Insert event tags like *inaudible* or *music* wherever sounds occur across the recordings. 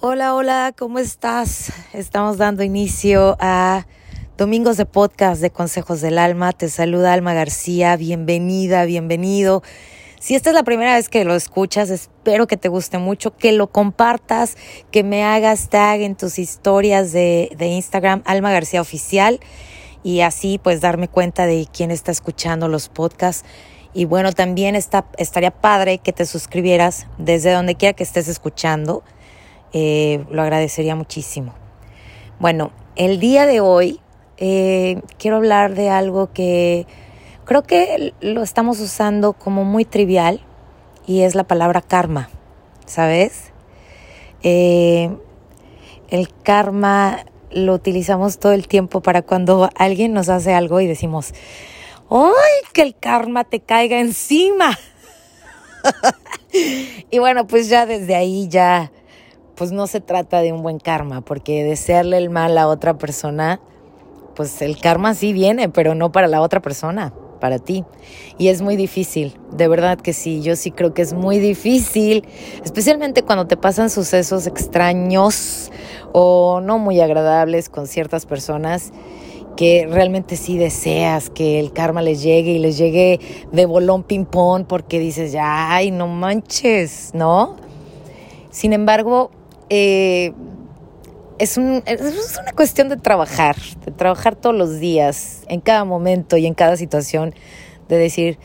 Hola, hola, ¿cómo estás? Estamos dando inicio a Domingos de Podcast de Consejos del Alma. Te saluda Alma García. Bienvenida, bienvenido. Si esta es la primera vez que lo escuchas, espero que te guste mucho, que lo compartas, que me hagas tag en tus historias de, de Instagram, Alma García Oficial, y así pues darme cuenta de quién está escuchando los podcasts. Y bueno, también está, estaría padre que te suscribieras desde donde quiera que estés escuchando eh, lo agradecería muchísimo. Bueno, el día de hoy eh, quiero hablar de algo que creo que lo estamos usando como muy trivial y es la palabra karma, ¿sabes? Eh, el karma lo utilizamos todo el tiempo para cuando alguien nos hace algo y decimos, ¡ay, que el karma te caiga encima! *laughs* y bueno, pues ya desde ahí ya pues no se trata de un buen karma, porque desearle el mal a otra persona, pues el karma sí viene, pero no para la otra persona, para ti. Y es muy difícil, de verdad que sí, yo sí creo que es muy difícil, especialmente cuando te pasan sucesos extraños o no muy agradables con ciertas personas que realmente sí deseas que el karma les llegue y les llegue de bolón ping-pong porque dices, ay, no manches, ¿no? Sin embargo, eh, es, un, es una cuestión de trabajar, de trabajar todos los días, en cada momento y en cada situación, de decir,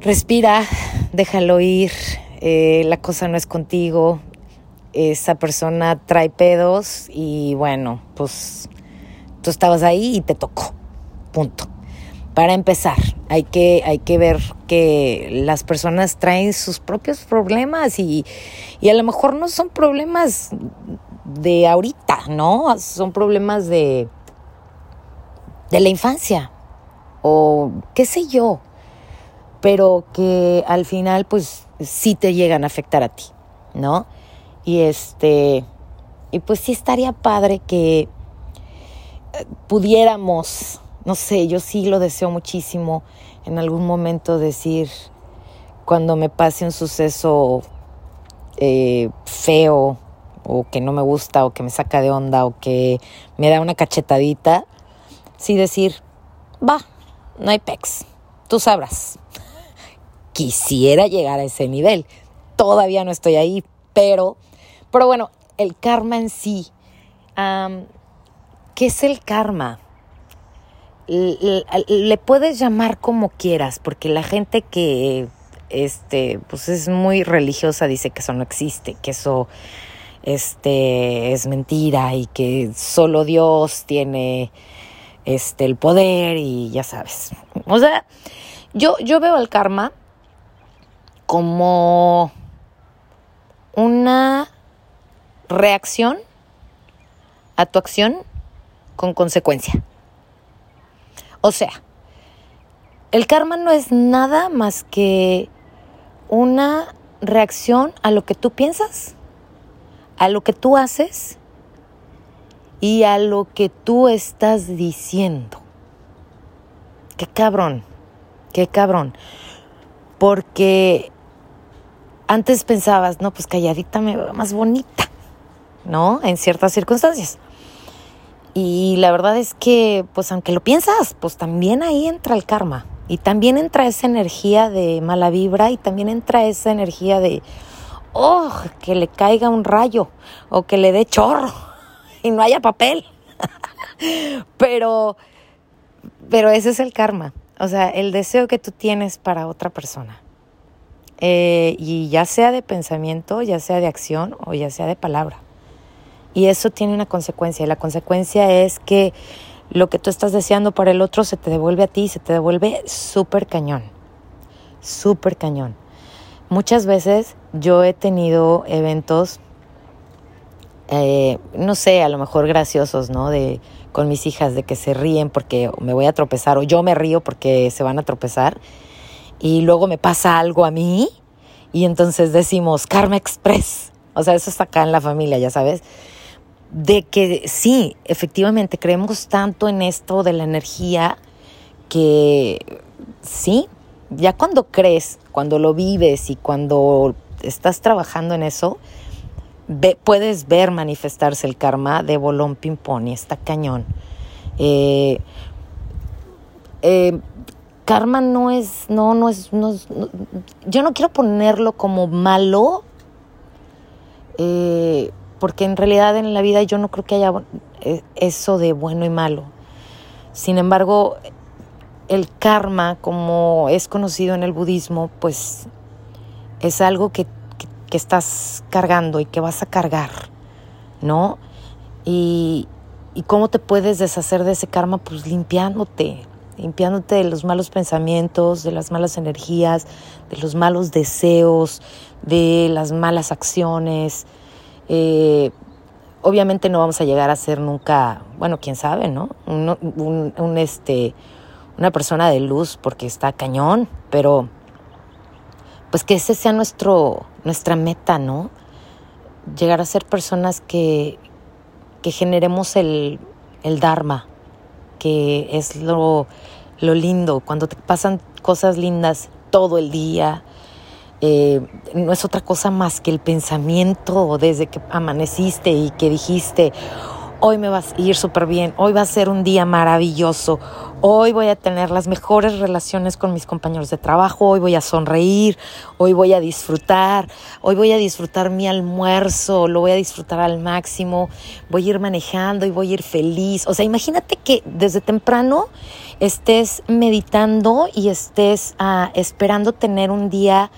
respira, déjalo ir, eh, la cosa no es contigo, esa persona trae pedos y bueno, pues tú estabas ahí y te tocó, punto. Para empezar, hay que, hay que ver que las personas traen sus propios problemas y, y a lo mejor no son problemas de ahorita, ¿no? Son problemas de, de la infancia o qué sé yo, pero que al final pues sí te llegan a afectar a ti, ¿no? Y este, y pues sí estaría padre que eh, pudiéramos no sé, yo sí lo deseo muchísimo en algún momento decir, cuando me pase un suceso eh, feo o que no me gusta o que me saca de onda o que me da una cachetadita, sí decir, va, no hay pex, tú sabrás. Quisiera llegar a ese nivel, todavía no estoy ahí, pero, pero bueno, el karma en sí, ¿qué es el karma? Le, puedes llamar como quieras, porque la gente que este, pues es muy religiosa dice que eso no existe, que eso este, es mentira y que solo Dios tiene este, el poder y ya sabes. O sea, yo, yo veo el karma como una reacción a tu acción con consecuencia. O sea, el karma no es nada más que una reacción a lo que tú piensas, a lo que tú haces y a lo que tú estás diciendo. Qué cabrón, qué cabrón. Porque antes pensabas, no, pues calladita me veo más bonita, ¿no? En ciertas circunstancias. Y la verdad es que, pues aunque lo piensas, pues también ahí entra el karma. Y también entra esa energía de mala vibra y también entra esa energía de, oh, que le caiga un rayo o que le dé chorro *laughs* y no haya papel. *laughs* pero, pero ese es el karma. O sea, el deseo que tú tienes para otra persona. Eh, y ya sea de pensamiento, ya sea de acción o ya sea de palabra. Y eso tiene una consecuencia. Y la consecuencia es que lo que tú estás deseando para el otro se te devuelve a ti, se te devuelve súper cañón. Súper cañón. Muchas veces yo he tenido eventos, eh, no sé, a lo mejor graciosos, ¿no? De, con mis hijas, de que se ríen porque me voy a tropezar o yo me río porque se van a tropezar. Y luego me pasa algo a mí y entonces decimos Karma Express. O sea, eso está acá en la familia, ya sabes de que sí, efectivamente, creemos tanto en esto de la energía que sí, ya cuando crees, cuando lo vives y cuando estás trabajando en eso, puedes ver manifestarse el karma de bolón ping-pong y está cañón. Eh, eh, karma no es, no, no es, yo no quiero ponerlo como malo, eh, porque en realidad en la vida yo no creo que haya eso de bueno y malo. Sin embargo, el karma, como es conocido en el budismo, pues es algo que, estás cargando y que vas a cargar, ¿no? Y, y cómo te puedes deshacer de ese karma, pues limpiándote, limpiándote de los malos pensamientos, de las malas energías, de los malos deseos, de las malas acciones. Eh, obviamente no vamos a llegar a ser nunca, bueno, quién sabe, ¿no? Un, este, una persona de luz porque está cañón, pero pues que ese sea nuestro, nuestra meta, ¿no? Llegar a ser personas que, que generemos el, el Dharma, que es lo, lo lindo, cuando te pasan cosas lindas todo el día, eh, no es otra cosa más que el pensamiento desde que amaneciste y que dijiste, hoy me vas a ir súper bien, hoy va a ser un día maravilloso, hoy voy a tener las mejores relaciones con mis compañeros de trabajo, hoy voy a sonreír, hoy voy a disfrutar, hoy voy a disfrutar mi almuerzo, lo voy a disfrutar al máximo, voy a ir manejando y voy a ir feliz. O sea, imagínate que desde temprano estés meditando y estés ah, esperando tener un día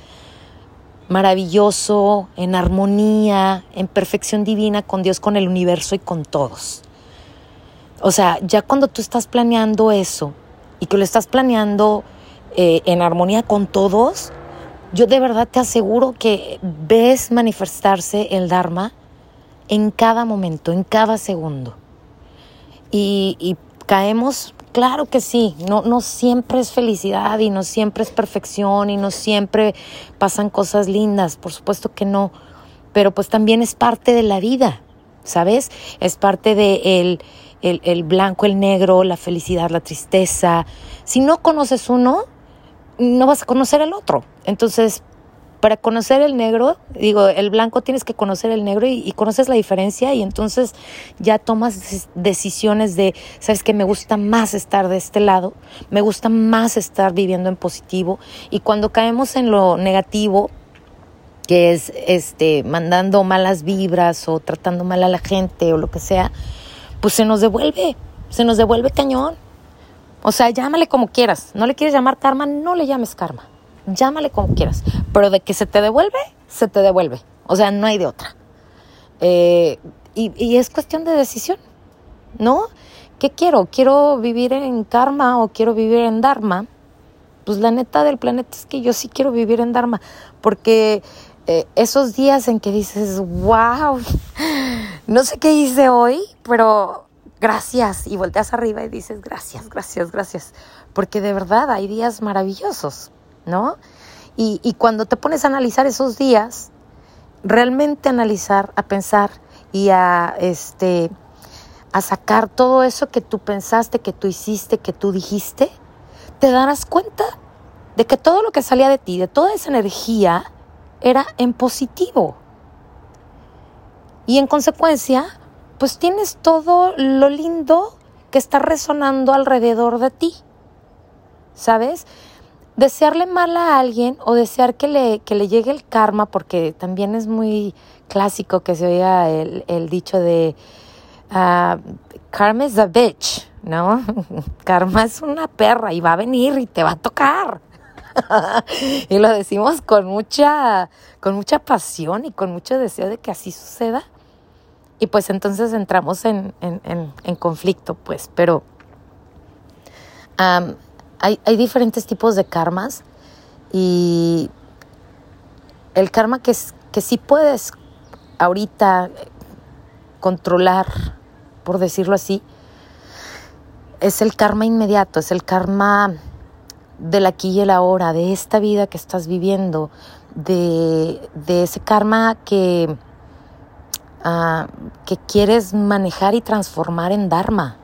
maravilloso, en armonía, en perfección divina con Dios, con el universo y con todos. O sea, ya cuando tú estás planeando eso y que lo estás planeando eh, en armonía con todos, yo de verdad te aseguro que ves manifestarse el Dharma en cada momento, en cada segundo. Y, y caemos Claro que sí, no, no siempre es felicidad y no siempre es perfección y no siempre pasan cosas lindas, por supuesto que no, pero pues también es parte de la vida, ¿sabes? Es parte de el, el, el blanco, el negro, la felicidad, la tristeza. Si no conoces uno, no vas a conocer el otro. Entonces, para conocer el negro, digo, el blanco tienes que conocer el negro y, conoces la diferencia y entonces ya tomas decisiones de, sabes que me gusta más estar de este lado, me gusta más estar viviendo en positivo y cuando caemos en lo negativo, que es este mandando malas vibras o tratando mal a la gente o lo que sea, pues se nos devuelve, se nos devuelve cañón. O sea, llámale como quieras. No le quieres llamar karma, no le llames karma llámale como quieras, pero de que se te devuelve, se te devuelve. O sea, no hay de otra. Eh, y, es cuestión de decisión, ¿no? ¿Qué quiero? ¿Quiero vivir en karma o quiero vivir en dharma? Pues la neta del planeta es que yo sí quiero vivir en dharma, porque eh, esos días en que dices, wow, no sé qué hice hoy, pero gracias, y volteas arriba y dices, gracias, gracias, gracias, porque de verdad hay días maravillosos. ¿No? Y, cuando te pones a analizar esos días, realmente analizar, a pensar y a, este, a sacar todo eso que tú pensaste, que tú hiciste, que tú dijiste, te darás cuenta de que todo lo que salía de ti, de toda esa energía, era en positivo. Y en consecuencia, pues tienes todo lo lindo que está resonando alrededor de ti. ¿Sabes? Desearle mal a alguien o desear que le, que le llegue el karma, porque también es muy clásico que se oiga el, dicho de uh, karma is a bitch, ¿no? *laughs* karma es una perra y va a venir y te va a tocar. *laughs* y lo decimos con mucha, con mucha pasión y con mucho deseo de que así suceda. Y pues entonces entramos en, en, conflicto, pues, pero hay, diferentes tipos de karmas y el karma que, es, que sí puedes ahorita controlar, por decirlo así, es el karma inmediato, es el karma del aquí y el ahora, de esta vida que estás viviendo, de, ese karma que, ah, que quieres manejar y transformar en Dharma,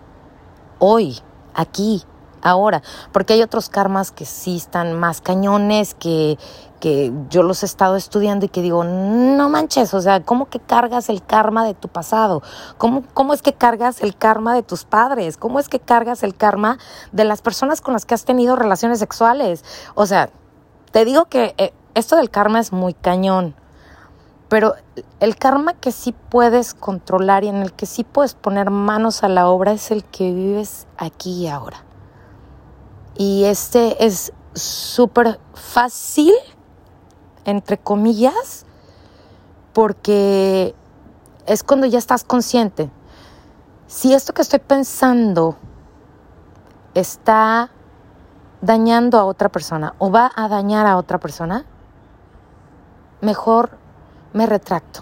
hoy, aquí, ahora, porque hay otros karmas que sí están más cañones, que, que yo los he estado estudiando y que digo, no manches, o sea, ¿cómo que cargas el karma de tu pasado? ¿Cómo, ¿Cómo es que cargas el karma de tus padres? ¿Cómo es que cargas el karma de las personas con las que has tenido relaciones sexuales? O sea, te digo que eh, esto del karma es muy cañón. Pero el karma que sí puedes controlar y en el que sí puedes poner manos a la obra es el que vives aquí y ahora. Y este es súper fácil, entre comillas, porque es cuando ya estás consciente. Si esto que estoy pensando está dañando a otra persona o va a dañar a otra persona, mejor me retracto.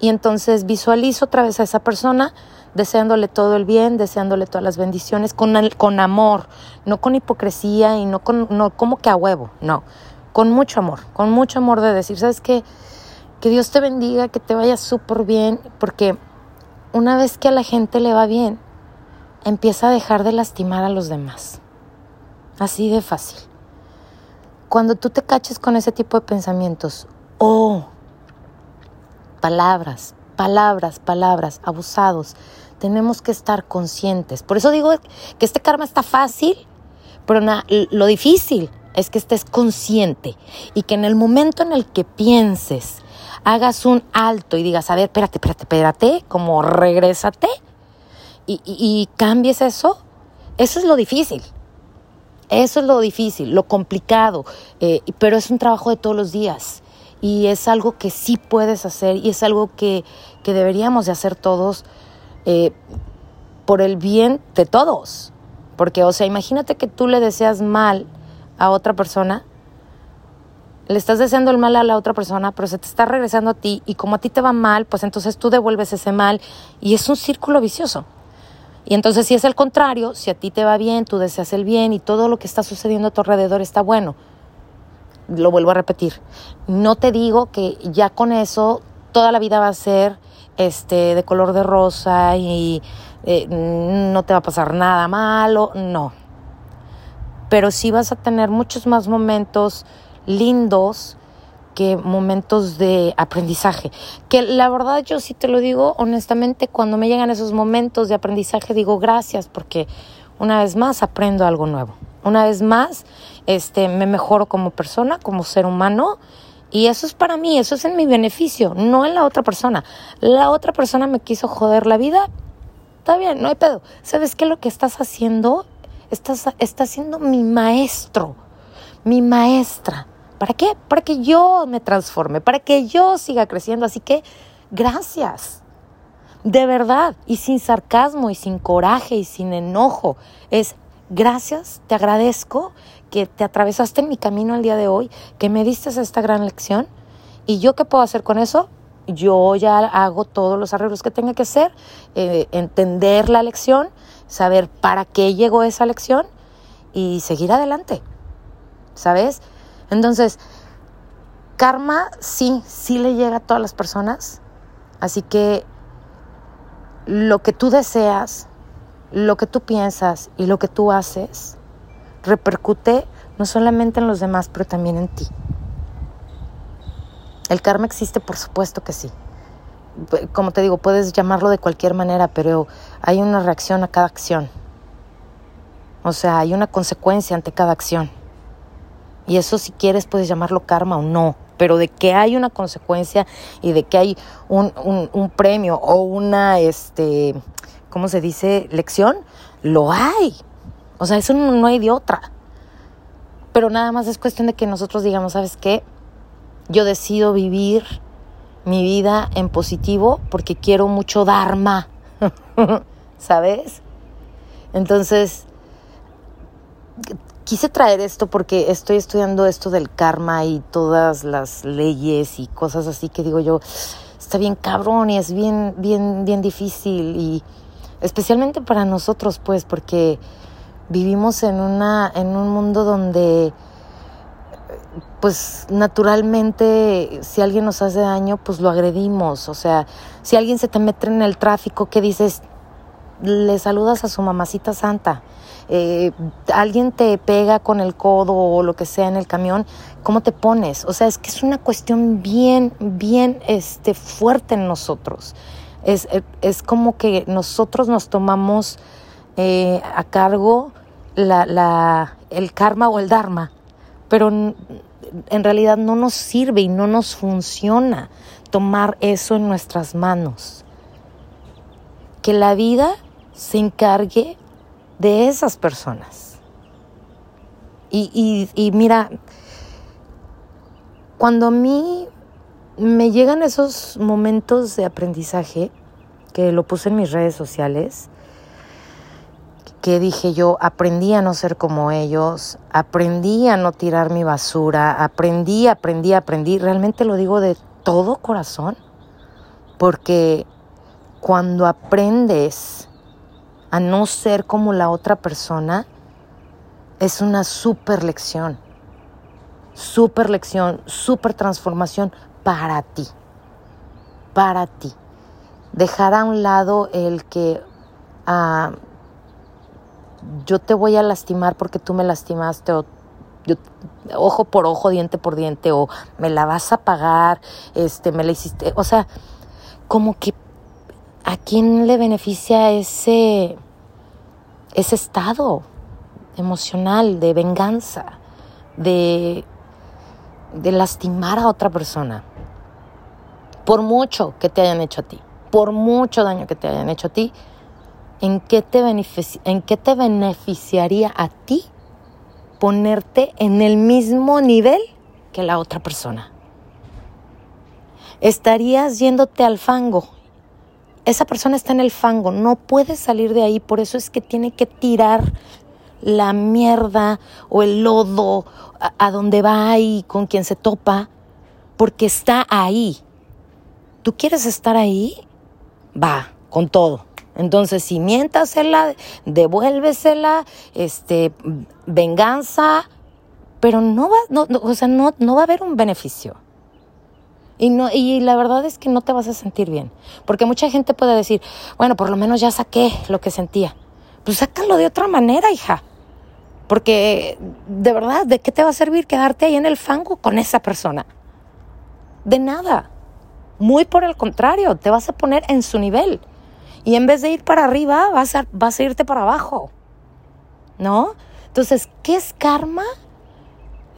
Y entonces visualizo otra vez a esa persona deseándole todo el bien, deseándole todas las bendiciones, con, con amor, no con hipocresía y no, con, no como que a huevo, no, con mucho amor, con mucho amor de decir, ¿sabes qué? Que Dios te bendiga, que te vaya súper bien, porque una vez que a la gente le va bien, empieza a dejar de lastimar a los demás. Así de fácil. Cuando tú te caches con ese tipo de pensamientos, oh, palabras, palabras, palabras, abusados, tenemos que estar conscientes. Por eso digo que este karma está fácil, pero lo difícil es que estés consciente y que en el momento en el que pienses, hagas un alto y digas, a ver, espérate, espérate, espérate, como regrésate y, cambies eso, eso es lo difícil. Eso es lo difícil, lo complicado, eh, pero es un trabajo de todos los días y es algo que sí puedes hacer y es algo que, que deberíamos de hacer todos eh, por el bien de todos. Porque, o sea, imagínate que tú le deseas mal a otra persona, le estás deseando el mal a la otra persona, pero se te está regresando a ti y como a ti te va mal, pues entonces tú devuelves ese mal y es un círculo vicioso. Y entonces si es el contrario, si a ti te va bien, tú deseas el bien y todo lo que está sucediendo a tu alrededor está bueno. Lo vuelvo a repetir. No te digo que ya con eso toda la vida va a ser este, de color de rosa y eh, no te va a pasar nada malo, no. Pero sí vas a tener muchos más momentos lindos que momentos de aprendizaje. Que la verdad yo sí te lo digo honestamente, cuando me llegan esos momentos de aprendizaje digo gracias porque una vez más aprendo algo nuevo. Una vez más este, me mejoro como persona, como ser humano y eso es para mí, eso es en mi beneficio, no en la otra persona. La otra persona me quiso joder la vida. Está bien, no hay pedo. ¿Sabes qué? Lo que estás haciendo, estás, estás siendo mi maestro, mi maestra. ¿Para qué? Para que yo me transforme, para que yo siga creciendo. Así que, gracias. De verdad, y sin sarcasmo, y sin coraje, y sin enojo. Es gracias, te agradezco que te atravesaste en mi camino el día de hoy, que me diste esta gran lección. ¿Y yo qué puedo hacer con eso? Yo ya hago todos los arreglos que tenga que hacer, eh, entender la lección, saber para qué llegó esa lección y seguir adelante. ¿Sabes? Entonces, karma sí, sí le llega a todas las personas. Así que lo que tú deseas, lo que tú piensas y lo que tú haces, repercute no solamente en los demás, pero también en ti. El karma existe, por supuesto que sí. Como te digo, puedes llamarlo de cualquier manera, pero hay una reacción a cada acción. O sea, hay una consecuencia ante cada acción. Y eso si quieres puedes llamarlo karma o no, pero de que hay una consecuencia y de que hay un, un premio o una, este, ¿cómo se dice? Lección, lo hay. O sea, eso no, hay de otra. Pero nada más es cuestión de que nosotros digamos, ¿sabes qué? Yo decido vivir mi vida en positivo porque quiero mucho Dharma. *laughs* ¿Sabes? Entonces, quise traer esto porque estoy estudiando esto del karma y todas las leyes y cosas así que digo yo, está bien cabrón y es bien, bien, bien difícil y especialmente para nosotros, pues, porque vivimos en, una, en un mundo donde pues naturalmente si alguien nos hace daño pues lo agredimos, o sea, si alguien se te mete en el tráfico, ¿qué dices? le saludas a su mamacita santa. Eh, alguien te pega con el codo o lo que sea en el camión, ¿cómo te pones? O sea, es que es una cuestión bien, bien este, fuerte en nosotros. Es, es como que nosotros nos tomamos eh, a cargo la, la, el karma o el dharma, pero en realidad no nos sirve y no nos funciona tomar eso en nuestras manos. Que la vida se encargue de esas personas. Y, y, mira, cuando a mí me llegan esos momentos de aprendizaje, que lo puse en mis redes sociales, que dije yo, aprendí a no ser como ellos, aprendí a no tirar mi basura, aprendí, aprendí, aprendí, realmente lo digo de todo corazón, porque cuando aprendes a no ser como la otra persona, es una super lección, super lección, super transformación para ti, para ti. Dejar a un lado el que ah, yo te voy a lastimar porque tú me lastimaste o ojo por ojo, diente por diente, o me la vas a pagar, este, me la hiciste, o sea, como que a quién le beneficia ese, ese estado emocional de venganza, de, de lastimar a otra persona, por mucho que te hayan hecho a ti, por mucho daño que te hayan hecho a ti, ¿en qué te, en qué te beneficiaría a ti ponerte en el mismo nivel que la otra persona. Estarías yéndote al fango. Esa persona está en el fango, no puede salir de ahí, por eso es que tiene que tirar la mierda o el lodo a, a donde va y con quien se topa, porque está ahí. ¿Tú quieres estar ahí? Va, con todo. Entonces, si miéntasela, devuélvesela, este, venganza, pero no va, no, o sea, no, no va a haber un beneficio. Y, no, y la verdad es que no te vas a sentir bien. Porque mucha gente puede decir, bueno, por lo menos ya saqué lo que sentía. Pues sácalo de otra manera, hija. Porque de verdad, ¿de qué te va a servir quedarte ahí en el fango con esa persona? De nada. Muy por el contrario, te vas a poner en su nivel. Y en vez de ir para arriba, vas a, vas a irte para abajo. ¿No? Entonces, ¿qué es karma?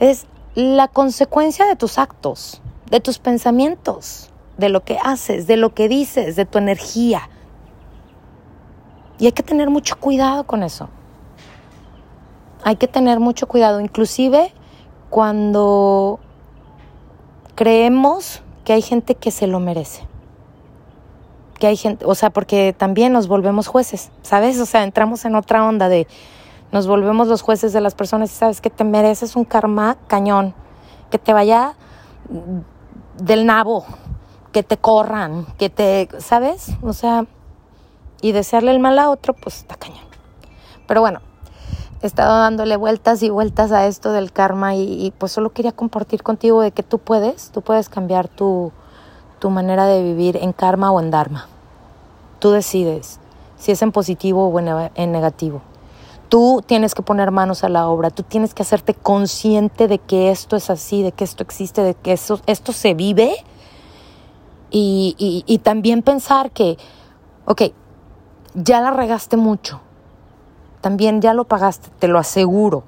Es la consecuencia de tus actos, de tus pensamientos, de lo que haces, de lo que dices, de tu energía. Y hay que tener mucho cuidado con eso. Hay que tener mucho cuidado, inclusive cuando creemos que hay gente que se lo merece que hay gente, o sea, porque también nos volvemos jueces, ¿sabes? O sea, entramos en otra onda de nos volvemos los jueces de las personas y sabes que te mereces un karma cañón, que te vaya del nabo, que te corran, que te, ¿sabes? O sea, y desearle el mal a otro, pues está cañón. Pero bueno, he estado dándole vueltas y vueltas a esto del karma y, y pues solo quería compartir contigo de que tú puedes, tú puedes cambiar tu, tu manera de vivir en karma o en dharma. Tú decides si es en positivo o en negativo. Tú tienes que poner manos a la obra, tú tienes que hacerte consciente de que esto es así, de que esto existe, de que esto, esto se vive y, y también pensar que, ok, ya la regaste mucho, también ya lo pagaste, te lo aseguro.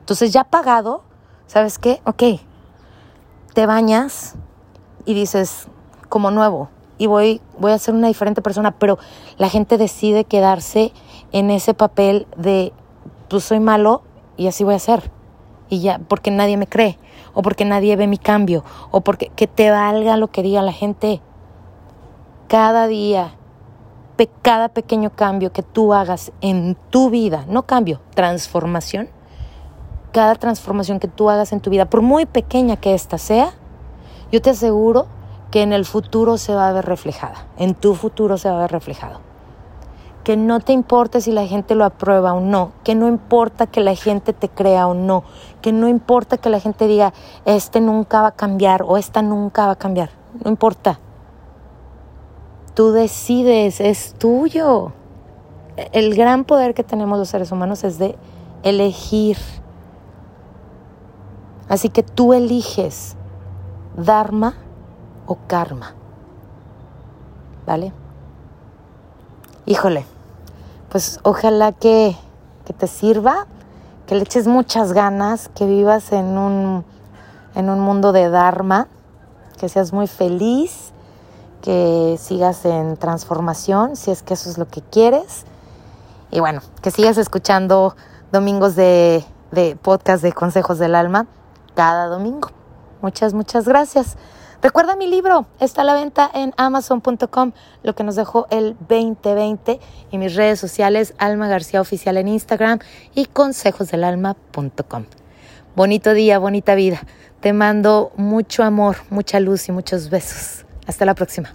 Entonces ya pagado, ¿sabes qué? Ok, te bañas y dices, como nuevo y voy, voy a ser una diferente persona, pero la gente decide quedarse en ese papel de, pues soy malo y así voy a ser. Y ya, porque nadie me cree, o porque nadie ve mi cambio, o porque que te valga lo que diga la gente. Cada día, cada pequeño cambio que tú hagas en tu vida, no cambio, transformación, cada transformación que tú hagas en tu vida, por muy pequeña que ésta sea, yo te aseguro que en el futuro se va a ver reflejada, en tu futuro se va a ver reflejado. Que no te importe si la gente lo aprueba o no, que no importa que la gente te crea o no, que no importa que la gente diga, este nunca va a cambiar o esta nunca va a cambiar, no importa. Tú decides, es tuyo. el gran poder que tenemos los seres humanos es de elegir. Así que tú eliges Dharma o Karma. ¿Vale? Híjole, pues ojalá que, que te sirva, que le eches muchas ganas, que vivas en un, en un mundo de Dharma, que seas muy feliz, que sigas en transformación, si es que eso es lo que quieres. Y bueno, que sigas escuchando domingos de, de podcast de Consejos del Alma cada domingo. Muchas, muchas gracias. Recuerda mi libro, está a la venta en amazon.com, lo que nos dejó el 2020 y mis redes sociales, Alma García Oficial en Instagram y consejosdelalma.com. Bonito día, bonita vida. Te mando mucho amor, mucha luz y muchos besos. Hasta la próxima.